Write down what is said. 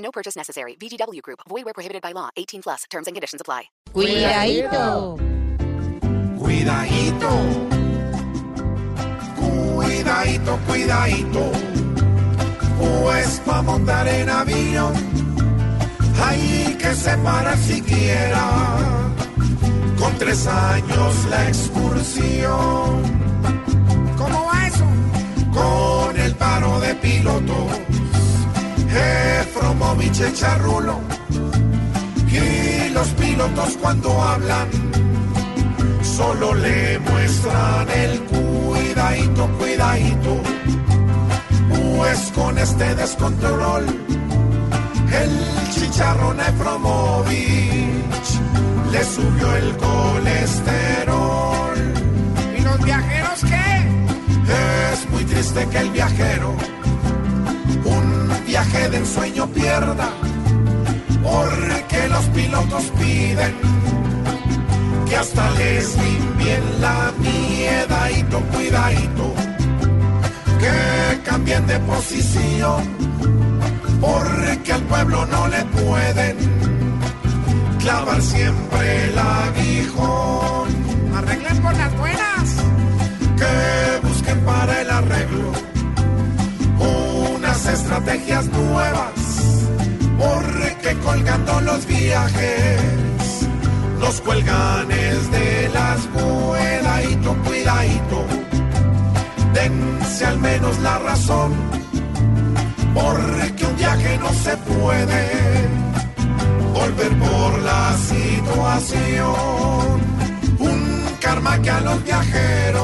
No purchase necessary. VGW Group. Void where prohibited by law. 18 plus. Terms and conditions apply. Cuidadito. Cuidadito. Cuidadito, cuidadito. Pues pa' montar en avión hay que separar siquiera. Con tres años la excursión. ¿Cómo va eso? Rulo. Y los pilotos cuando hablan solo le muestran el cuidadito, cuidadito. Pues con este descontrol, el chicharrón Efromovich le subió el colesterol. ¿Y los viajeros qué? Es muy triste que el viajero viaje de ensueño pierda, porque los pilotos piden que hasta les limpien la miedadito, cuidadito, que cambien de posición, porque al pueblo no le pueden clavar siempre el aguijón. Arreglen por las buenas, que busquen para el arreglo estrategias nuevas, porque colgando los viajes los cuelganes de las cuidadito, cuidadito, dense al menos la razón, porque un viaje no se puede volver por la situación, un karma que a los viajeros